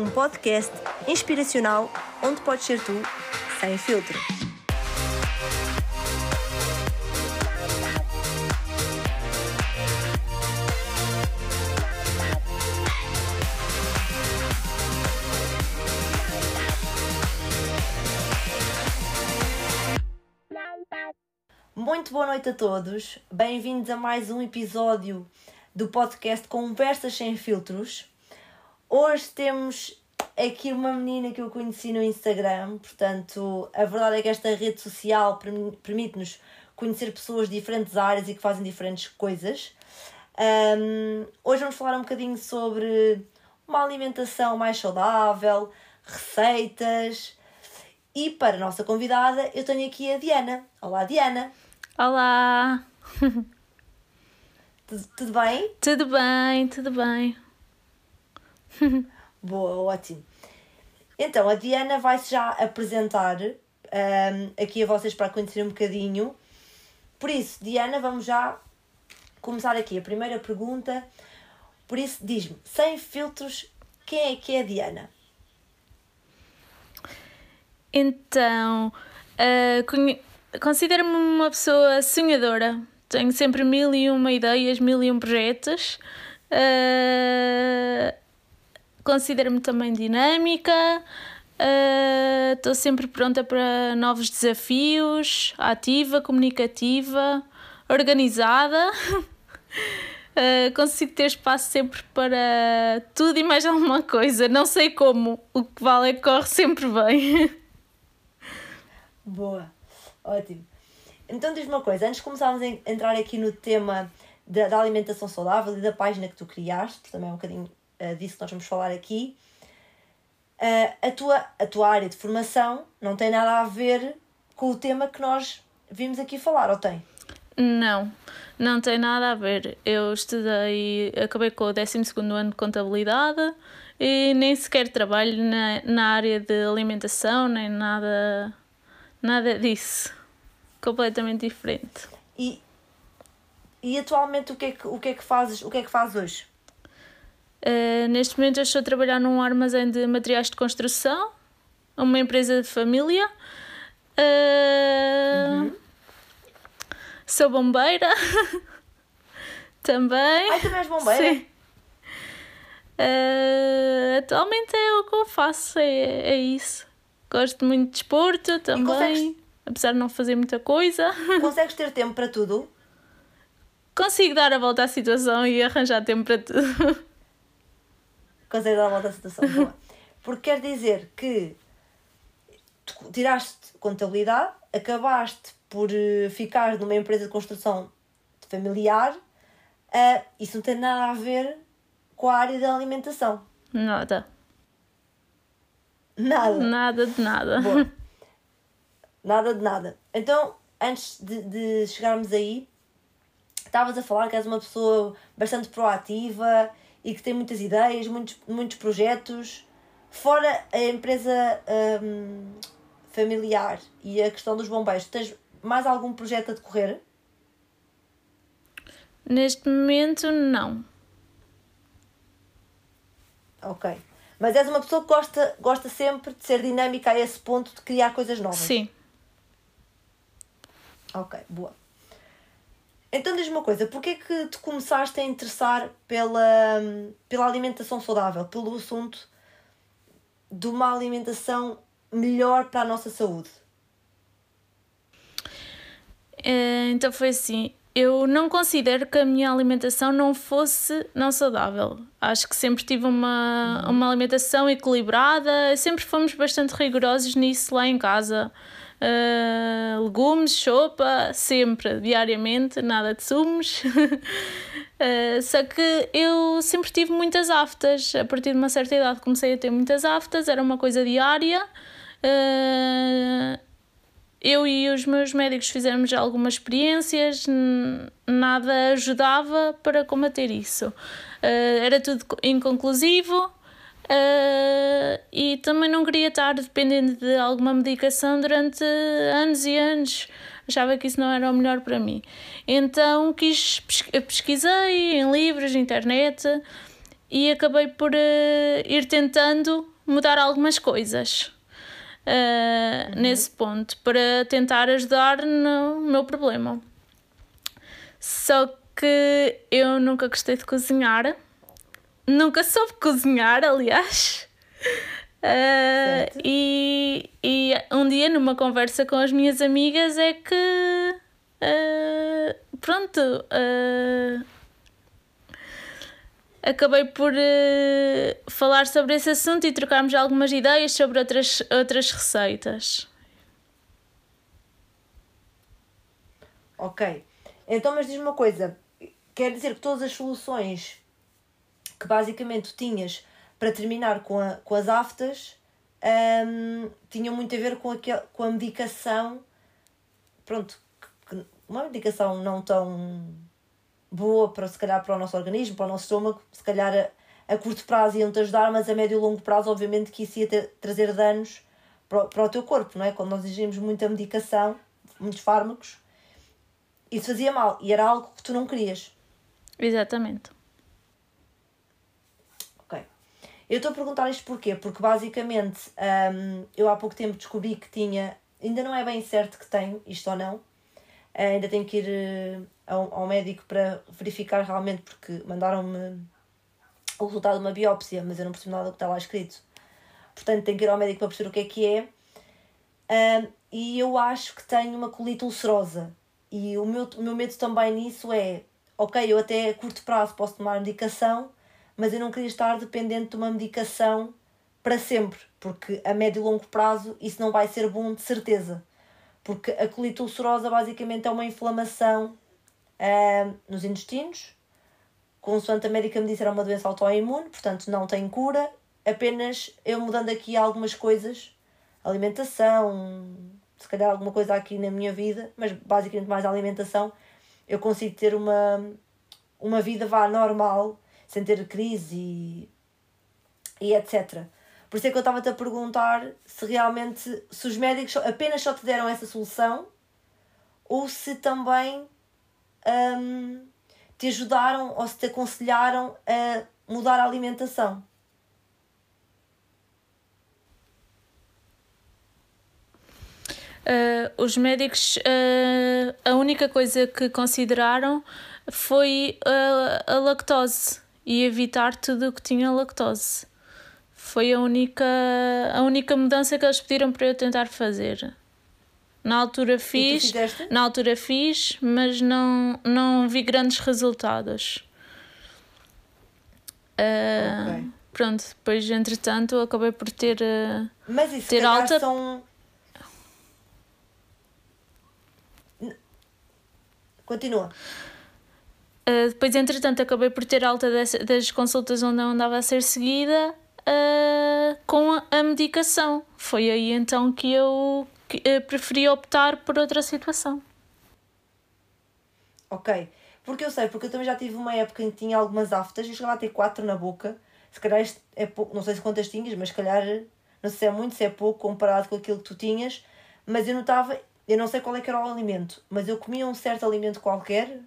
um podcast inspiracional onde podes ser tu, sem filtro. Muito boa noite a todos, bem-vindos a mais um episódio do podcast Conversas Sem Filtros. Hoje temos aqui uma menina que eu conheci no Instagram, portanto, a verdade é que esta rede social permite-nos conhecer pessoas de diferentes áreas e que fazem diferentes coisas. Um, hoje vamos falar um bocadinho sobre uma alimentação mais saudável, receitas. E para a nossa convidada, eu tenho aqui a Diana. Olá, Diana. Olá! Tudo, tudo bem? Tudo bem, tudo bem. Boa, ótimo. Então, a Diana vai-se já apresentar um, aqui a vocês para conhecer um bocadinho. Por isso, Diana, vamos já começar aqui a primeira pergunta. Por isso, diz-me, sem filtros, quem é que é a Diana? Então, uh, considero-me uma pessoa sonhadora. Tenho sempre mil e uma ideias, mil e um projetos. Uh, Considero-me também dinâmica. Estou uh, sempre pronta para novos desafios, ativa, comunicativa, organizada. Uh, consigo ter espaço sempre para tudo e mais alguma coisa. Não sei como, o que vale é que corre sempre bem. Boa, ótimo. Então diz-me uma coisa, antes de começarmos a entrar aqui no tema da, da alimentação saudável e da página que tu criaste, também é um bocadinho uh, disso que nós vamos falar aqui, uh, a, tua, a tua área de formação não tem nada a ver com o tema que nós vimos aqui falar, ou tem? Não, não tem nada a ver. Eu estudei, acabei com o 12 ano de contabilidade e nem sequer trabalho na, na área de alimentação, nem nada, nada disso completamente diferente. E, e atualmente o que, é que, o, que é que fazes, o que é que fazes hoje? Uh, neste momento eu estou a trabalhar num armazém de materiais de construção, uma empresa de família. Uh, uhum. Sou bombeira também. Ai, também és bombeira? Sim. Uh, atualmente é o que eu faço, é, é isso. Gosto muito de desporto também apesar de não fazer muita coisa. Consegues ter tempo para tudo? Consigo dar a volta à situação e arranjar tempo para tudo. Consegues dar a volta à situação, boa. Porque quer dizer que tiraste contabilidade, acabaste por eh, ficar numa empresa de construção familiar, uh, isso não tem nada a ver com a área da alimentação. Nada. Nada. Nada de nada. Boa. Nada de nada. Então, antes de, de chegarmos aí, estavas a falar que és uma pessoa bastante proativa e que tem muitas ideias, muitos, muitos projetos. Fora a empresa hum, familiar e a questão dos bombeiros, tens mais algum projeto a decorrer? Neste momento, não. Ok. Mas és uma pessoa que gosta, gosta sempre de ser dinâmica a esse ponto de criar coisas novas. Sim. Ok, boa. Então diz-me uma coisa, porquê que te começaste a interessar pela, pela alimentação saudável, pelo assunto de uma alimentação melhor para a nossa saúde? É, então foi assim, eu não considero que a minha alimentação não fosse não saudável. Acho que sempre tive uma, uhum. uma alimentação equilibrada, sempre fomos bastante rigorosos nisso lá em casa uh, legumes, sopa, sempre, diariamente, nada de sumos. uh, só que eu sempre tive muitas aftas. A partir de uma certa idade comecei a ter muitas aftas, era uma coisa diária. Uh, eu e os meus médicos fizemos algumas experiências, nada ajudava para combater isso. Uh, era tudo inconclusivo, Uh, e também não queria estar dependendo de alguma medicação durante anos e anos. Achava que isso não era o melhor para mim. Então quis pesquisei em livros, internet e acabei por uh, ir tentando mudar algumas coisas uh, uhum. nesse ponto para tentar ajudar no meu problema. Só que eu nunca gostei de cozinhar, nunca soube cozinhar, aliás. Uh, e, e um dia, numa conversa com as minhas amigas, é que. Uh, pronto. Uh, acabei por falar sobre esse assunto e trocarmos algumas ideias sobre outras, outras receitas. Ok. Então, mas diz-me uma coisa: quer dizer que todas as soluções que basicamente tinhas para terminar com, a, com as aftas, um, tinham muito a ver com, aquel, com a medicação. Pronto, uma medicação não tão boa para se calhar para o nosso organismo, para o nosso estômago, se calhar a, a curto prazo iam-te ajudar, mas a médio e longo prazo, obviamente, que isso ia ter, trazer danos para, para o teu corpo, não é? Quando nós exigimos muita medicação, muitos fármacos, isso fazia mal e era algo que tu não querias. Exatamente. Eu estou a perguntar isto porquê? Porque basicamente um, eu há pouco tempo descobri que tinha, ainda não é bem certo que tenho isto ou não, uh, ainda tenho que ir uh, ao, ao médico para verificar realmente, porque mandaram-me o resultado de uma biópsia, mas eu não percebo nada do que está lá escrito. Portanto, tenho que ir ao médico para perceber o que é que é. Um, e eu acho que tenho uma colite ulcerosa. E o meu, o meu medo também nisso é: ok, eu até a curto prazo posso tomar medicação, mas eu não queria estar dependente de uma medicação para sempre, porque a médio e longo prazo isso não vai ser bom de certeza. Porque a colite ulcerosa basicamente é uma inflamação uh, nos intestinos, consoante a médica me disse era uma doença autoimune, portanto não tem cura, apenas eu mudando aqui algumas coisas, alimentação, se calhar alguma coisa aqui na minha vida, mas basicamente mais a alimentação, eu consigo ter uma, uma vida vá normal sem ter crise e, e etc. Por isso é que eu estava-te a perguntar se realmente se os médicos apenas só te deram essa solução ou se também um, te ajudaram ou se te aconselharam a mudar a alimentação. Uh, os médicos, uh, a única coisa que consideraram foi uh, a lactose e evitar tudo o que tinha lactose. Foi a única, a única mudança que eles pediram para eu tentar fazer. Na altura fiz, na altura fiz, mas não, não vi grandes resultados. Uh, okay. Pronto, depois entretanto acabei por ter, uh, mas isso ter alta. São... Continua. Uh, depois, entretanto, acabei por ter alta das, das consultas onde não andava a ser seguida uh, com a, a, medicação. Foi aí então que eu que, uh, preferi optar por outra situação. Ok, porque eu sei, porque eu também já tive uma época em que tinha algumas aftas e chegava a ter quatro na boca. Se calhar é pouco, não sei se quantas tinhas, mas se calhar não sei se é muito, se é pouco comparado com aquilo que tu tinhas. Mas eu notava, eu não sei qual é que era o alimento, mas eu comia um certo alimento qualquer,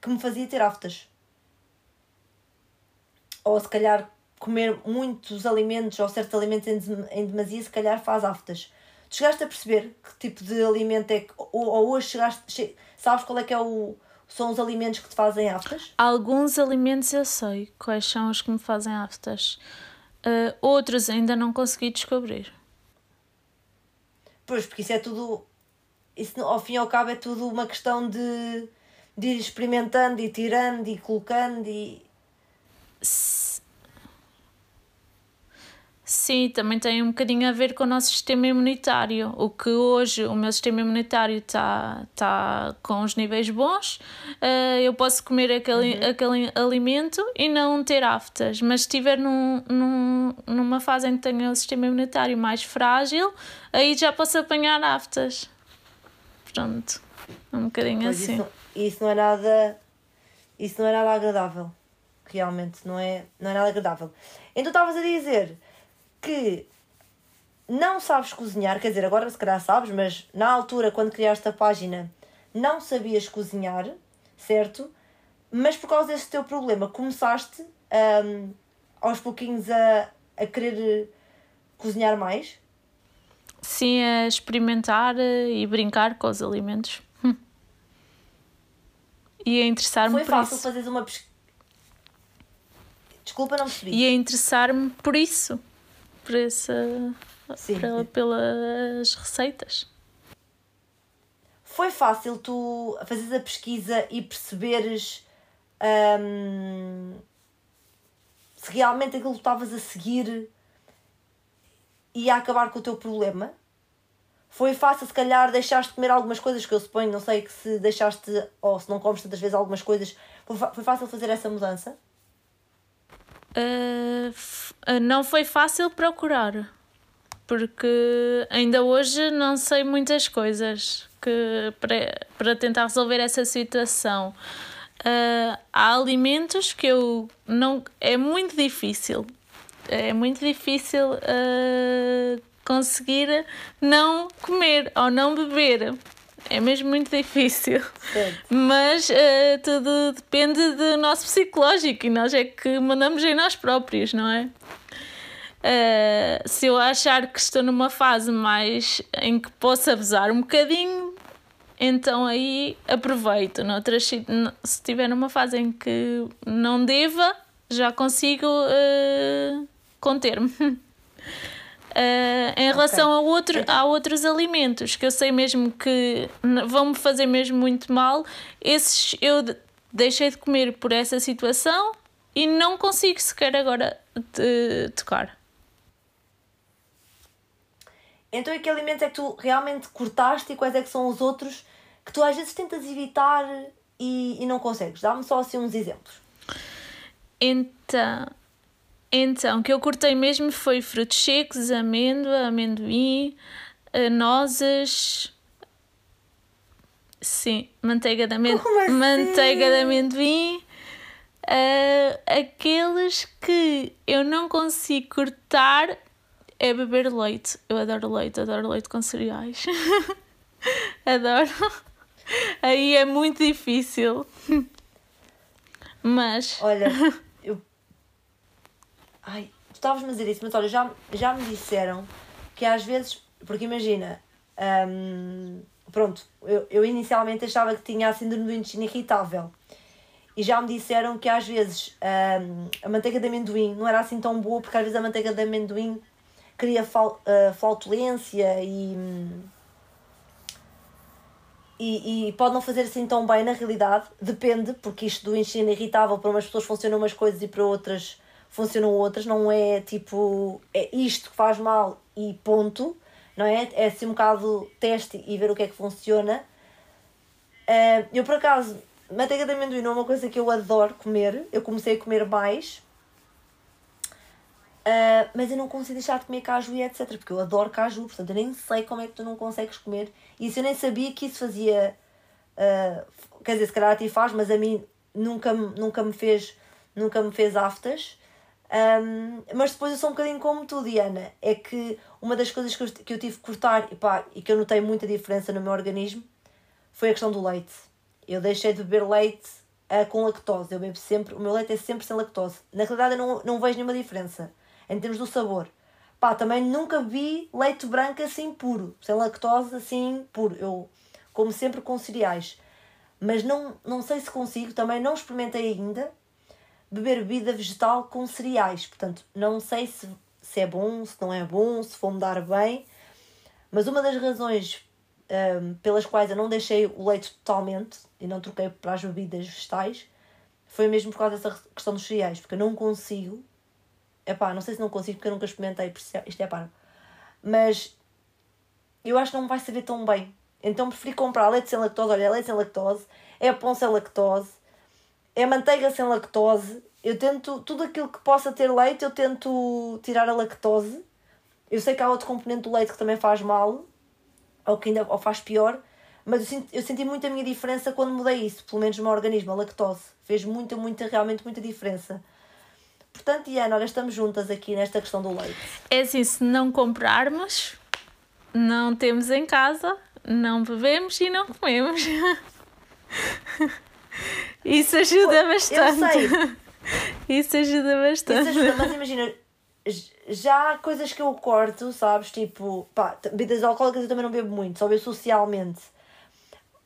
que me fazia ter aftas. Ou se calhar comer muitos alimentos ou certos alimentos em demasia, se calhar faz aftas. Tu chegaste a perceber que tipo de alimento é que. Ou, ou hoje chegaste. Sabes qual é que é o, são os alimentos que te fazem aftas? Alguns alimentos eu sei quais são os que me fazem aftas. Uh, outros ainda não consegui descobrir. Pois, porque isso é tudo. Isso ao fim e ao cabo é tudo uma questão de de ir experimentando e tirando e colocando e. Sim, também tem um bocadinho a ver com o nosso sistema imunitário. O que hoje o meu sistema imunitário está tá com os níveis bons, uh, eu posso comer aquele, uhum. aquele alimento e não ter aftas. Mas se estiver num, num, numa fase em que tenho o sistema imunitário mais frágil, aí já posso apanhar aftas. Pronto, um bocadinho pois assim. Isso e isso não é nada. Isso não é nada agradável. Realmente, não é, não é nada agradável. Então estavas a dizer que não sabes cozinhar, quer dizer, agora se calhar sabes, mas na altura, quando criaste a página, não sabias cozinhar, certo? Mas por causa desse teu problema, começaste um, aos pouquinhos a, a querer cozinhar mais? Sim, a experimentar eh, e brincar com os alimentos. E a interessar-me Foi por fácil isso. fazeres uma pesquisa. Desculpa, não percebi. E a interessar-me por isso. Por essa. Sim, pela- sim. pelas receitas. Foi fácil tu fazeres a pesquisa e perceberes hum, se realmente aquilo que estavas a seguir ia acabar com o teu problema? Foi fácil, se calhar, deixaste de comer algumas coisas que eu suponho, não sei que se deixaste ou se não comes tantas vezes algumas coisas, foi, foi fácil fazer essa mudança? Uh, não foi fácil procurar, porque ainda hoje não sei muitas coisas que, para, para tentar resolver essa situação. Uh, há alimentos que eu não. É muito difícil. É muito difícil uh, conseguir não comer ou não beber. É mesmo muito difícil. Certo. Mas eh, tudo depende do nosso psicológico e nós é que mandamos em nós próprios, não é? Eh, se eu achar que estou numa fase mais em que posso abusar um bocadinho, então aí aproveito. Noutras, se estiver numa fase em que não deva, já consigo eh, conter-me. Uh, em relação a, outro, a outros alimentos que eu sei mesmo que n- vão-me fazer mesmo muito mal, esses eu de- deixei de comer por essa situação e não consigo sequer agora de- tocar. Então, e que alimentos é que tu realmente cortaste e quais é que são os outros que tu às vezes tentas evitar e, e não consegues? Dá-me só assim uns exemplos. Então, então, o que eu cortei mesmo foi frutos secos, amêndoa, amendoim, eh, nozes. Sim, manteiga de amendoim. Como assim? Manteiga de amendoim. eh, aqueles que eu não consigo cortar é beber leite. Eu adoro leite, adoro leite com cereais. adoro. Aí é muito difícil. Mas. Olha. Ai, tu estavas-me a dizer isso, mas olha, já, já me disseram que às vezes. Porque imagina. hum, pronto, eu, eu inicialmente achava que tinha a síndrome do intestino irritável. E já me disseram que às vezes hum, a manteiga de amendoim não era assim tão boa, porque às vezes a manteiga de amendoim cria fal, ah, flatulência e. hum, e, e pode não fazer assim tão bem na realidade, depende, porque isto do intestino irritável para umas pessoas funcionam umas coisas e para outras funcionam outras, não é tipo, é isto que faz mal e ponto, não é? É assim um bocado teste e ver o que é que funciona. Ah, eu por acaso, manteiga de amendoim não é uma coisa que eu adoro comer, eu comecei a comer mais, ah, mas eu não consigo deixar de comer caju e etc. Porque eu adoro caju, portanto eu nem sei como é que tu não consegues comer. E isso eu nem sabia que isso fazia. ah, quer dizer, se calhar a ti faz, mas a mim nunca, nunca me fez nunca me fez aftas. Ahm, mas depois eu sou um bocadinho como tu, Diana. É que uma das coisas que eu, que eu tive que cortar e, pá, e que eu notei muita diferença no meu organismo foi a questão do leite. Eu deixei de beber leite ah, com lactose. Eu bebo sempre, o meu leite é sempre sem lactose. Na realidade eu não, não vejo nenhuma diferença em termos do sabor. Pá, também nunca vi leite branco assim puro, sem lactose assim puro. Eu como sempre com cereais. Mas não, não sei se consigo, também não experimentei ainda beber bebida vegetal com cereais. Portanto, não sei se, se é bom, se não é bom, se vou me dar bem. Mas uma das razões hum, pelas quais eu não deixei o leite totalmente e não troquei para as bebidas vegetais foi mesmo por causa dessa questão dos cereais, porque eu não consigo. Epá, não sei se não consigo porque eu nunca experimentei, é- isto é para. Mas eu acho que não vai saber tão bem. Então preferi comprar leite sem lactose. Olha, é leite sem lactose, é pão sem lactose, é manteiga sem lactose. Eu tento, tudo aquilo que possa ter leite, eu tento tirar a lactose. Eu sei que há outro componente do leite que também faz mal, ou que ainda ou faz pior, mas eu senti, eu senti muito a minha diferença quando mudei isso, pelo menos no meu organismo, a lactose. Fez muita, muita, realmente muita diferença. Portanto, Diana, olha, estamos juntas aqui nesta questão do leite. É assim, se não comprarmos, não temos em casa, não bebemos e não comemos. Isso ajuda bastante. Eu sei. Isso ajuda bastante. Isso ajuda, mas imagina, já há coisas que eu corto, sabes? Tipo, pá, bebidas alcoólicas eu também não bebo muito, só bebo socialmente.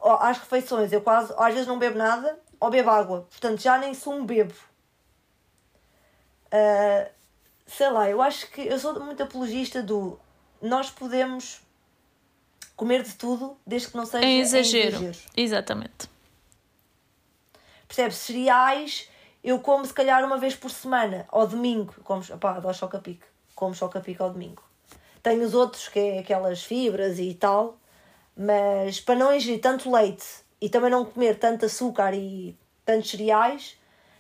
Às refeições eu quase, às vezes não bebo nada, ou bebo água. Portanto, já nem sou um bebo. Uh, sei lá, eu acho que eu sou muito apologista do nós podemos comer de tudo desde que não seja em exagero. Em exagero. Exatamente. Percebes? Cereais eu como se calhar uma vez por semana, ao domingo. Como, opá, dá choca-pique. Como choca-pique ao domingo. Tenho os outros, que é aquelas fibras e tal, mas para não ingerir tanto leite e também não comer tanto açúcar e tantos cereais,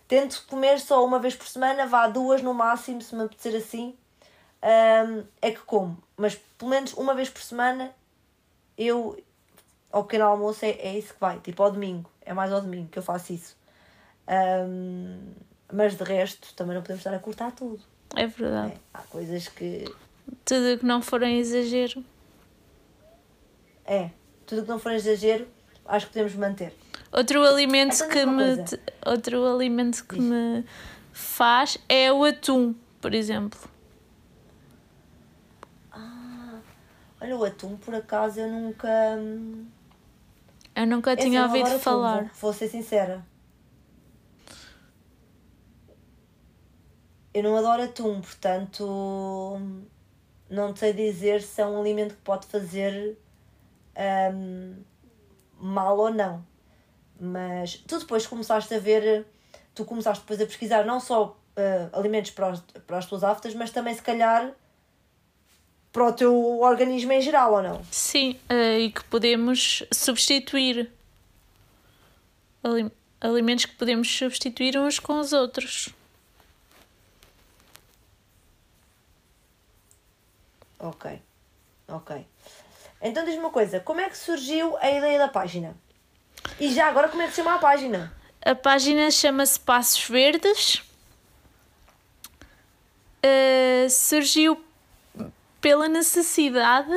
tento comer só uma vez por semana, vá duas no máximo, se me apetecer assim, um, é que como. Mas pelo menos uma vez por semana, eu, ao pequeno almoço, é, é isso que vai, tipo ao domingo, é mais ao domingo que eu faço isso. Um, mas de resto, também não podemos estar a cortar tudo. É verdade. É, há coisas que. Tudo que não for em exagero. É, tudo que não for exagero, acho que podemos manter. Outro alimento é que me outro alimento que Diz. me faz é o atum, por exemplo. Ah, olha o atum, por acaso eu nunca Eu nunca tinha assim, ouvido falar. Atum, vou, vou ser sincera. Eu não adoro atum, portanto não sei dizer se é um alimento que pode fazer um, mal ou não. Mas tu depois começaste a ver, tu começaste depois a pesquisar não só uh, alimentos para, os, para as tuas aftas, mas também se calhar para o teu organismo em geral, ou não? Sim, uh, e que podemos substituir alimentos que podemos substituir uns com os outros. Ok, ok. Então diz-me uma coisa, como é que surgiu a ideia da página? E já agora como é que se chama a página? A página chama-se Passos Verdes. Uh, surgiu pela necessidade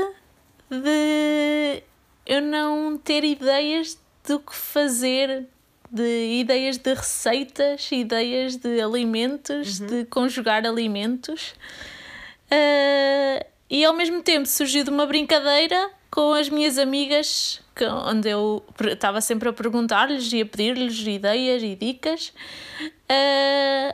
de eu não ter ideias do que fazer, de ideias de receitas, ideias de alimentos, uhum. de conjugar alimentos. Uh, e ao mesmo tempo surgiu de uma brincadeira com as minhas amigas, que, onde eu estava sempre a perguntar-lhes e a pedir-lhes ideias e dicas. Uh,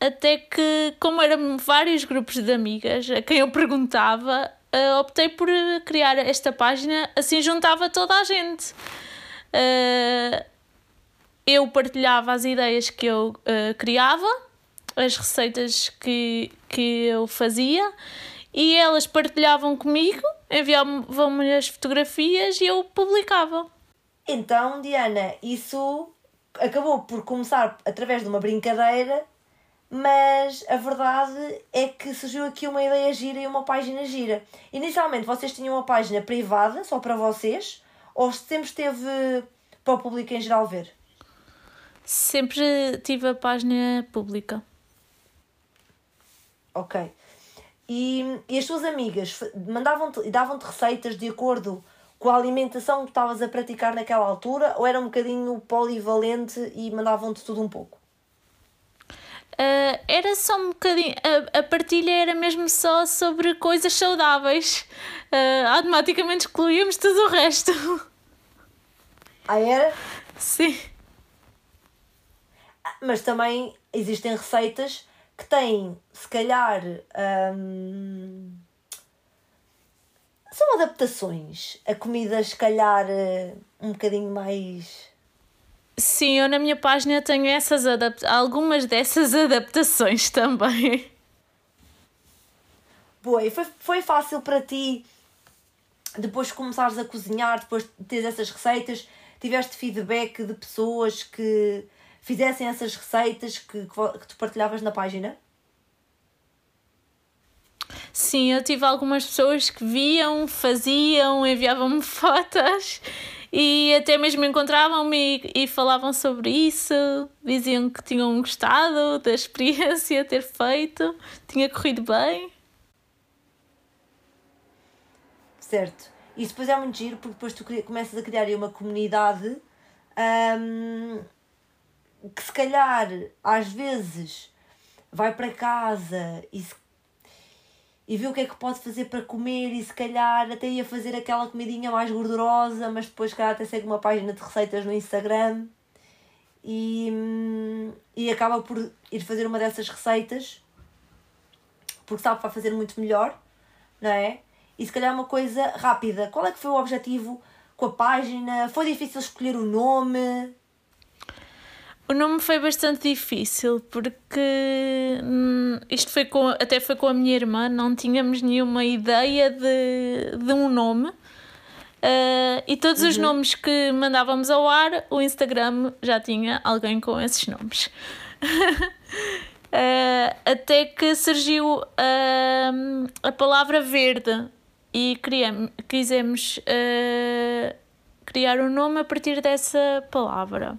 até que, como eram vários grupos de amigas a quem eu perguntava, uh, optei por criar esta página, assim juntava toda a gente. Uh, eu partilhava as ideias que eu criava, as receitas que, que eu fazia e elas partilhavam comigo, enviavam-me as fotografias e eu publicava. Então, Diana, isso acabou por começar através de uma brincadeira, mas a verdade é que surgiu aqui uma ideia gira e uma página gira. Inicialmente vocês tinham uma página privada, só para vocês, ou sempre esteve para o público em geral ver? Sempre tive a página pública. Ok. E, e as tuas amigas mandavam-te e davam-te receitas de acordo com a alimentação que estavas a praticar naquela altura ou era um bocadinho polivalente e mandavam-te tudo um pouco? Uh, era só um bocadinho. A, a, partilha era mesmo só sobre coisas saudáveis. Uh, automaticamente excluíamos tudo o resto. Ah, era? Sim. Mas também existem receitas que têm, se calhar, hum, são adaptações a comidas, se calhar, eh, um bocadinho mais. Sim, eu na minha página tenho essas adapta algumas dessas adaptações também. Boa, e foi, foi fácil para ti depois de começares a cozinhar, depois de teres essas receitas, tiveste feedback de pessoas que fizessem essas receitas que, que tu partilhavas na página? Sim, eu tive algumas pessoas que viam, faziam, enviavam-me fotos e até mesmo encontravam-me e, e, falavam sobre isso, diziam que tinham gostado da experiência ter feito, tinha corrido bem. Certo. Isso depois é muito giro porque depois tu começas a criar uma comunidade hum, que se calhar às vezes vai para casa e, se, e vê o que é que pode fazer para comer e se calhar até ia fazer aquela comidinha mais gordurosa, mas depois calhar até segue uma página de receitas no Instagram e, e acaba por ir fazer uma dessas receitas porque sabe que vai fazer muito melhor, não é? E se calhar uma coisa rápida. Qual é que foi o objetivo com a página? Foi difícil escolher o nome? O nome foi bastante difícil porque hum, isto foi com, até foi com a minha irmã, não tínhamos nenhuma ideia de, de um nome. Uh, e todos uhum. os nomes que mandávamos ao ar, o Instagram já tinha alguém com esses nomes. uh, até que surgiu uh, a palavra verde e criamos, quisemos criar um nome a partir dessa palavra.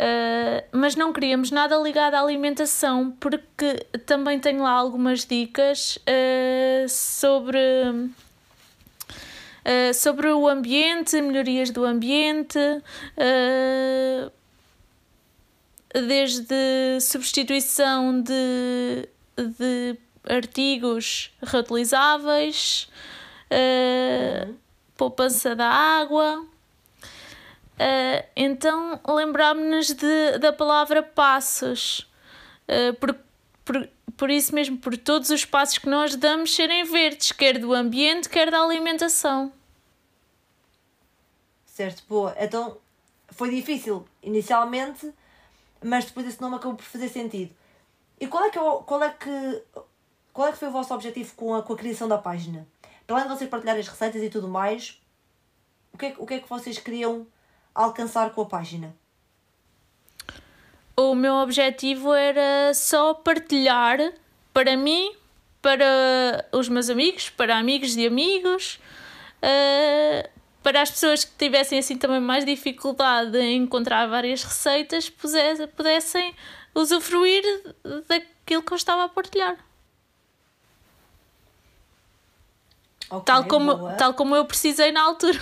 Uh, mas não queríamos nada ligado à alimentação, porque também tenho lá algumas dicas uh, sobre, uh, sobre o ambiente, melhorias do ambiente, desde substituição de, de artigos reutilizáveis, poupança da água. Uh, então lembrámos-nos da palavra passos, uh, por, por, por isso mesmo, por todos os passos que nós damos serem verdes, quer do ambiente, quer da alimentação. Certo, boa. Então foi difícil inicialmente, mas depois esse nome acabou por fazer sentido. E qual é que, é qual é que, qual é que foi o vosso objetivo com a, com a criação da página? Para além de vocês partilharem as receitas e tudo mais, o que é, o que, é que vocês queriam alcançar com a página? O meu objetivo era só partilhar para mim, para os meus amigos, para amigos de amigos, uh, para as pessoas que tivessem assim também mais dificuldade em encontrar várias receitas, pudessem, pudessem usufruir daquilo que eu estava a partilhar. Okay, tal, como, tal como eu precisei na altura.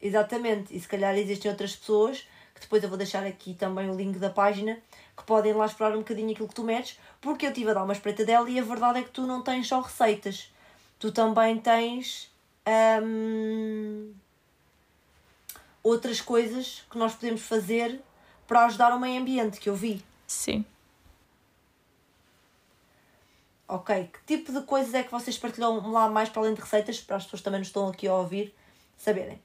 Exatamente, e se calhar existem outras pessoas, que depois eu vou deixar aqui também o link da página, que podem lá explorar um bocadinho aquilo que tu metes, porque eu estive a dar uma espreita dela e a verdade é que tu não tens só receitas, tu também tens hum, outras coisas que nós podemos fazer para ajudar o meio ambiente, que eu vi. Sim. Ok, que tipo de coisas é que vocês partilham lá mais para além de receitas, para as pessoas também nos estão aqui a ouvir saberem?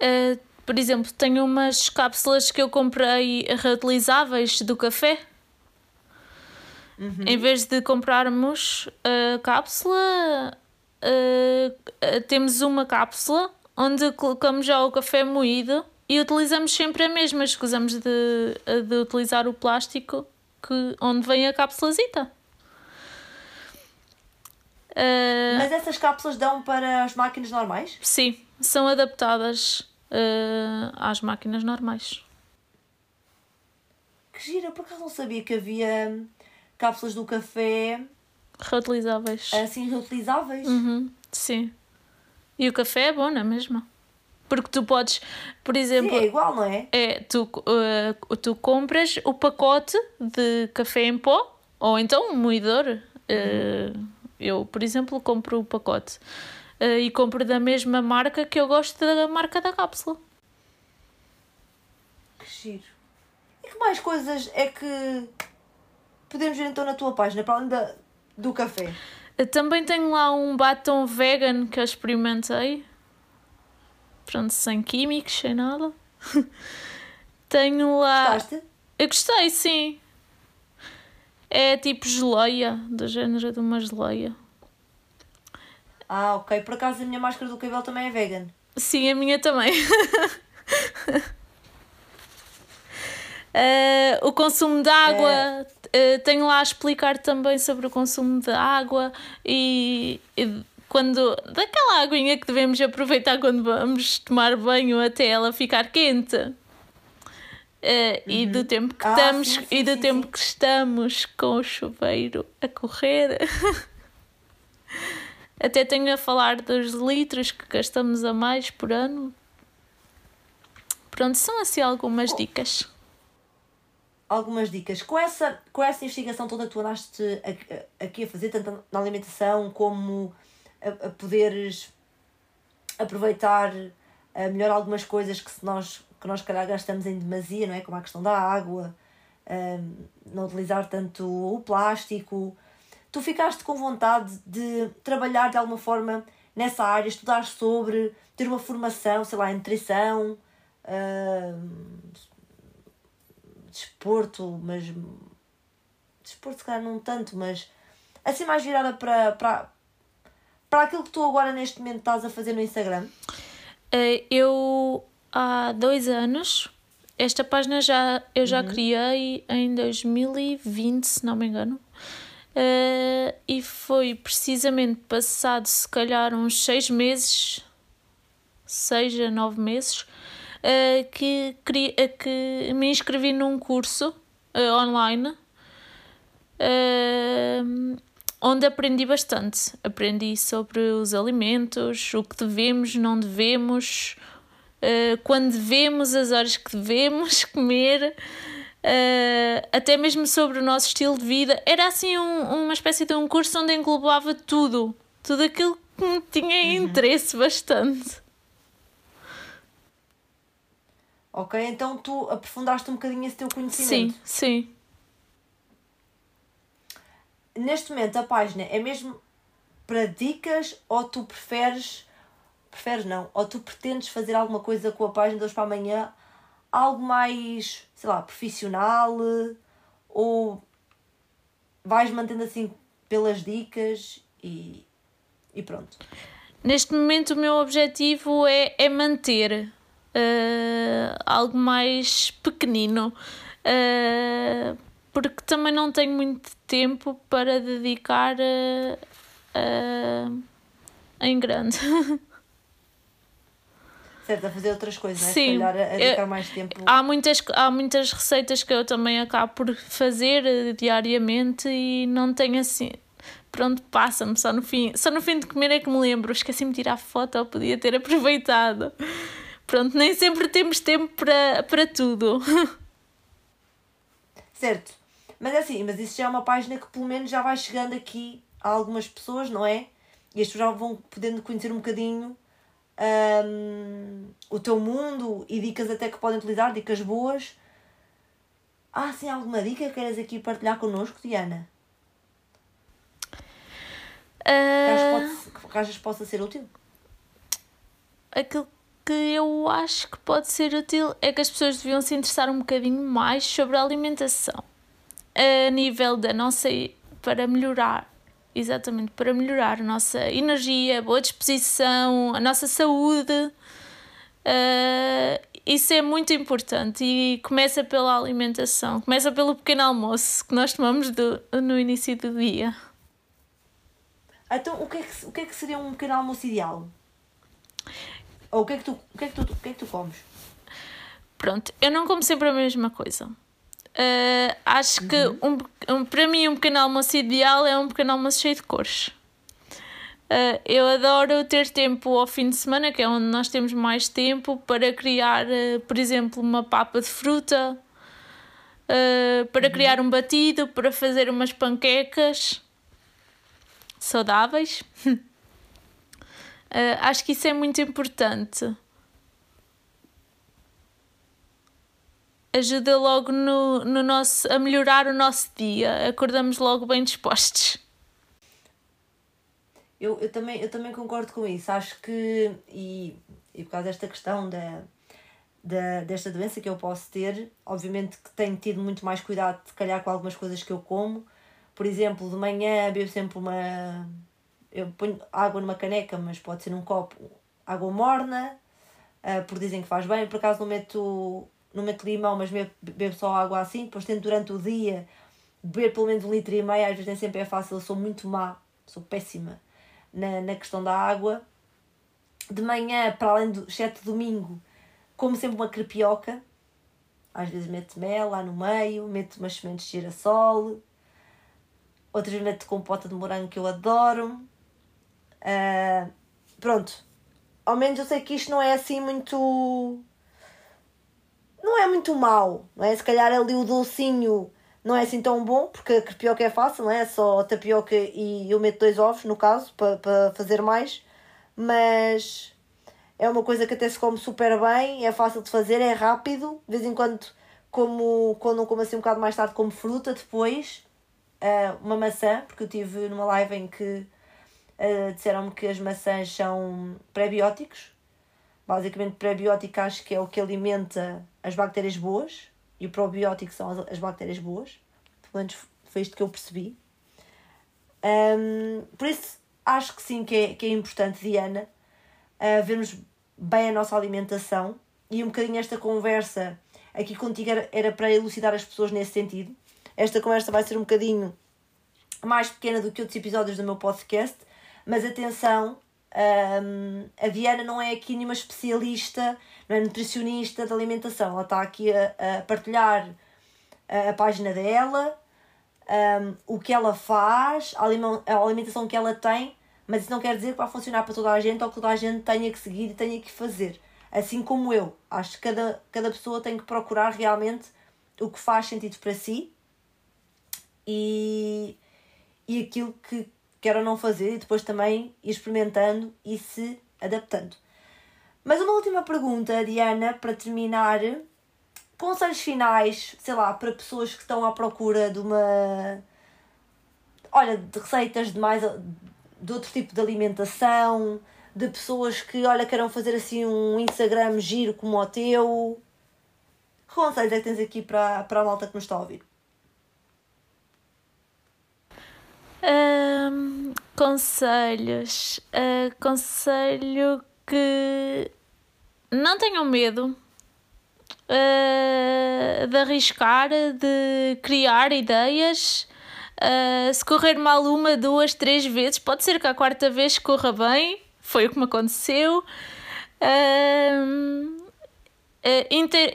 Uh, por exemplo, tenho umas cápsulas que eu comprei reutilizáveis do café. Uhum. Em vez de comprarmos a cápsula, uh, temos uma cápsula onde colocamos já o café moído e utilizamos sempre a mesma. Escusamos de, de utilizar o plástico que, onde vem a cápsulazita. Uh, Mas essas cápsulas dão para as máquinas normais? Sim, são adaptadas uh, às máquinas normais. Que gira, por acaso não sabia que havia cápsulas do café reutilizáveis. Assim, reutilizáveis? Uhum, sim. E o café é bom, não é mesmo? Porque tu podes, por exemplo. Sim, é igual, não é? É, tu, uh, tu compras o pacote de café em pó ou então um moedor. Uhum. Uh, eu, por exemplo, compro o pacote e compro da mesma marca que eu gosto da marca da cápsula. Que giro. E que mais coisas é que podemos ver então na tua página, para além da, do café? Eu também tenho lá um batom vegan que eu experimentei. Pronto, sem químicos, sem nada. tenho lá. Gostaste? Eu gostei, sim. É tipo geleia, do género de uma geleia. Ah, ok. Por acaso a minha máscara do cabelo também é vegan. Sim, a minha também. Uh, o consumo de água, é. uh, tenho lá a explicar também sobre o consumo de água e, e, quando daquela aguinha que devemos aproveitar quando vamos tomar banho até ela ficar quente. Uh, uhum. E do tempo que ah, estamos sim, sim, e do sim, tempo que estamos com o chuveiro a correr. Até tenho a falar dos litros que gastamos a mais por ano. Pronto, são assim algumas dicas. algumas dicas. Com essa, com essa investigação toda que tu andaste aqui a fazer, tanto na alimentação como a, a poderes aproveitar a melhor algumas coisas que se nós que nós calhar gastamos em demasia, não é? Como a questão da água, um, não utilizar tanto o plástico. Tu ficaste com vontade de trabalhar de alguma forma nessa área, estudar sobre, ter uma formação, sei lá, em nutrição, um, desporto, mas desporto se calhar não tanto, mas assim mais virada para, para, para aquilo que tu agora neste momento estás a fazer no Instagram? Eh, eu há dois anos. Esta página já, eu já uhum. criei em 2020, se não me engano. Uh, e foi precisamente passado, se calhar, uns seis meses, seis a nove meses, uh, que, que me inscrevi num curso uh, online onde aprendi bastante. Aprendi sobre os alimentos, o que devemos, não devemos, quando devemos, as horas que devemos comer, uh, até mesmo sobre o nosso estilo de vida. Era assim um, uma espécie de um curso onde englobava tudo, tudo aquilo que me tinha uhum. interesse bastante. Ok, então tu aprofundaste um bocadinho esse teu conhecimento. Sim, sim. Neste momento a página é mesmo para dicas ou tu preferes preferes não, ou tu pretendes fazer alguma coisa com a página de hoje para amanhã, algo mais, sei lá, profissional, ou vais mantendo assim pelas dicas e, e pronto. Neste momento o meu objetivo é, é manter uh, algo mais pequenino. Uh, porque também não tenho muito tempo para dedicar uh, uh, em grande. certo, a fazer outras coisas, é? Sim, é? a dedicar mais tempo. Há muitas, há muitas receitas que eu também acabo por fazer uh, diariamente e não tenho assim. Pronto, passa-me, só no fim. Só no fim de comer é que me lembro. Esqueci-me de tirar foto, ou podia ter aproveitado. Pronto, nem sempre temos tempo para, para tudo. Certo. Mas é assim, mas isso já é uma página que pelo menos já vai chegando aqui a algumas pessoas, não é? E as pessoas já vão podendo conhecer um bocadinho um, o teu mundo e dicas até que podem utilizar, dicas boas. Há assim alguma dica que queres aqui partilhar connosco, Diana? Uh... Que achas que possa ser útil? Aquilo que eu acho que pode ser útil é que as pessoas deviam se interessar um bocadinho mais sobre a alimentação a nível da nossa para melhorar exatamente para melhorar a nossa energia, boa disposição, a nossa saúde. Uh, isso é muito importante e começa pela alimentação, começa pelo pequeno almoço que nós tomamos do, no início do dia. Então, o que, é que, o que é que seria um pequeno almoço ideal? Ou o que é que tu, o que é que tu, o que é que tu comes? Pronto, eu não como sempre a mesma coisa. Uh, acho uhum. que um, um, para mim um pequeno almoço ideal é um pequeno almoço cheio de cores. Uh, eu adoro ter tempo ao fim de semana, que é onde nós temos mais tempo, para criar, uh, por exemplo, uma papa de fruta, para uhum. criar um batido, para fazer umas panquecas saudáveis. acho que isso é muito importante. Ajuda logo no, no nosso, a melhorar o nosso dia. Acordamos logo bem dispostos. Eu, eu, também, eu também concordo com isso. Acho que, e, e por causa desta questão da, da, desta doença que eu posso ter, obviamente que tenho tido muito mais cuidado, se calhar, com algumas coisas que eu como. Por exemplo, de manhã bebo sempre uma. Eu ponho água numa caneca, mas pode ser num copo, água morna, uh, dizem que faz bem. Por acaso não meto não meto limão, mas bebo, bebo só água assim, depois tento durante o dia beber pelo menos um litro e meio, às vezes nem sempre é fácil, eu sou muito má, sou péssima na, na questão da água. De manhã, para além do, exceto domingo, como sempre uma crepioca, às vezes meto mel lá no meio, meto umas sementes de girassol, outras vezes meto compota de morango que eu adoro. Uh, pronto, ao menos eu sei que isto não é assim muito não é muito mau, não é? Se calhar ali o docinho não é assim tão bom, porque a crepioca é fácil, não é? É só tapioca e eu meto dois ovos, no caso, para pa fazer mais. Mas é uma coisa que até se come super bem, é fácil de fazer, é rápido. De vez em quando, como, quando como assim um bocado mais tarde, como fruta depois. Uh, uma maçã, porque eu tive numa live em que uh, disseram-me que as maçãs são pré-bióticos. Basicamente, pré-biótico acho que é o que alimenta as bactérias boas e o probiótico são as, as bactérias boas. Pelo menos foi isto que eu percebi. Um, por isso, acho que sim que é, que é importante, Diana, uh, vermos bem a nossa alimentação e um bocadinho esta conversa aqui contigo era, era para elucidar as pessoas nesse sentido. Esta conversa vai ser um bocadinho mais pequena do que outros episódios do meu podcast, mas atenção, um, a Diana não é aqui nenhuma especialista, não é nutricionista de alimentação. Ela está aqui a, a partilhar a, a, página dela, um, o que ela faz, a, alimentação que ela tem, mas isso não quer dizer que vai funcionar para toda a gente ou que toda a gente tenha que seguir e tenha que fazer. Assim como eu. Acho que cada, cada pessoa tem que procurar realmente o que faz sentido para si e, e aquilo que, quer ou não fazer e depois também ir experimentando e se adaptando. Mas uma última pergunta, Diana, para terminar. Conselhos finais, sei lá, para pessoas que estão à procura de uma. Olha, de receitas de mais. de outro tipo de alimentação, de pessoas que, olha, queiram fazer assim um Instagram giro como o teu. Que conselhos é que tens aqui para, para a malta que nos está a ouvir? Um, conselhos. Uh, conselho que não tenham medo uh, de arriscar, de criar ideias. Uh, se correr mal uma, duas, três vezes, pode ser que a quarta vez corra bem, foi o que me aconteceu. Uh, inter,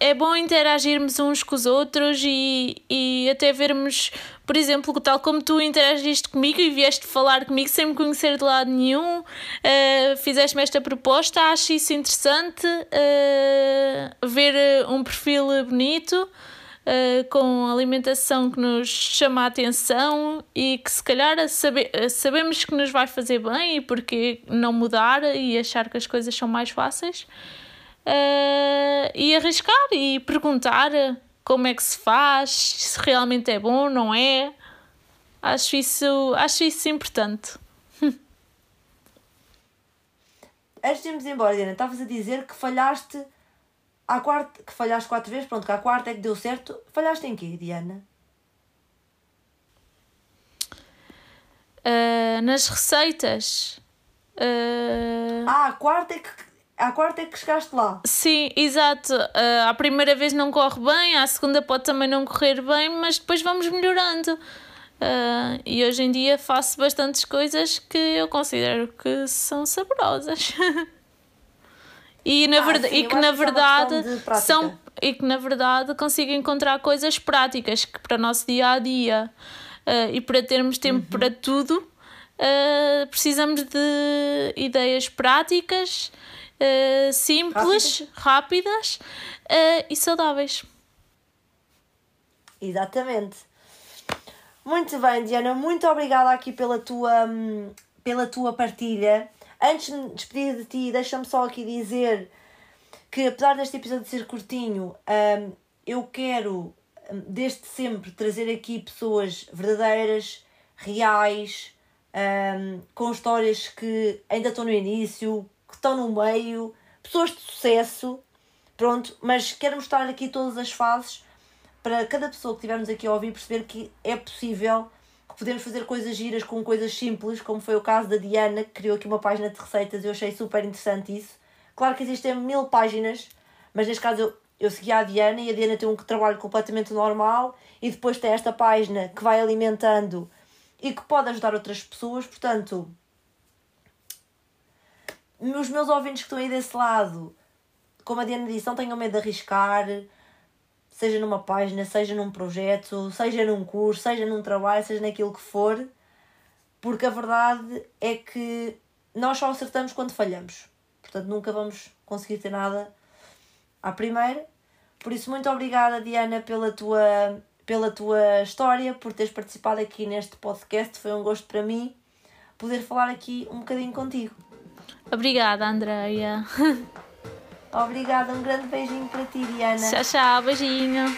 é bom interagirmos uns com os outros e, e até vermos por exemplo, tal como tu interagiste comigo e vieste falar comigo sem me conhecer de lado nenhum, uh, fizeste-me esta proposta, acho isso interessante, uh, ver eh, um perfil bonito. Uh, com alimentação que nos chama a atenção e que se calhar sabe, sabemos que nos vai fazer bem e porque não mudar e achar que as coisas são mais fáceis uh, e arriscar e perguntar como é que se faz, se realmente é bom, não é. Acho isso, acho isso importante. Antes de irmos embora, Diana, estavas a dizer que falhaste à quarta, que falhaste quatro vezes, pronto, que à quarta é que deu certo. Falhaste em quê, Diana? Uh, nas receitas. Uh... Ah, a quarta é que à quarta é que chegaste lá. Sim, exato. Uh, à primeira vez não corre bem, à segunda pode também não correr bem, mas depois vamos melhorando. Uh, e hoje em dia faço bastantes coisas que eu considero que são saborosas. e, na ah, verdade, sim, e que na é verdade é são e que na verdade consigo encontrar coisas práticas que para o nosso dia a dia uh, e para termos tempo uhum. para tudo precisamos de ideias práticas uh, simples, rápidas uh, e saudáveis. Exatamente. Muito bem, Diana, muito obrigada aqui pela tua, hum, pela tua partilha. Antes de me despedir de ti, deixa-me só aqui dizer que apesar deste episódio ser curtinho, um, eu quero hum, desde sempre trazer aqui pessoas verdadeiras, reais, um, com histórias que ainda estão no início, que estão no meio, pessoas de sucesso, pronto, mas quero mostrar aqui todas as fases para cada pessoa que estivermos aqui a ouvir perceber que é possível, que podemos fazer coisas giras com coisas simples, como foi o caso da Diana, que criou aqui uma página de receitas, eu achei super interessante isso. Claro que existem mil páginas, mas neste caso eu, eu segui a Diana e a Diana tem um trabalho completamente normal e depois tem esta página que vai alimentando e que pode ajudar outras pessoas, portanto, nos meus ouvintes que estão aí desse lado, como a Diana disse, não tenham medo de arriscar, seja numa página, seja num projeto, seja num curso, seja num trabalho, seja naquilo que for, porque a verdade é que nós só acertamos quando falhamos. Portanto, nunca vamos conseguir ter nada à primeira. Por isso, muito obrigada, Diana, pela tua, pela tua história, por teres participado aqui neste podcast. Foi um gosto para mim poder falar aqui um bocadinho contigo. Obrigada, Andreia. Obrigada, um grande beijinho para ti, Diana. Tchau, tchau, beijinho.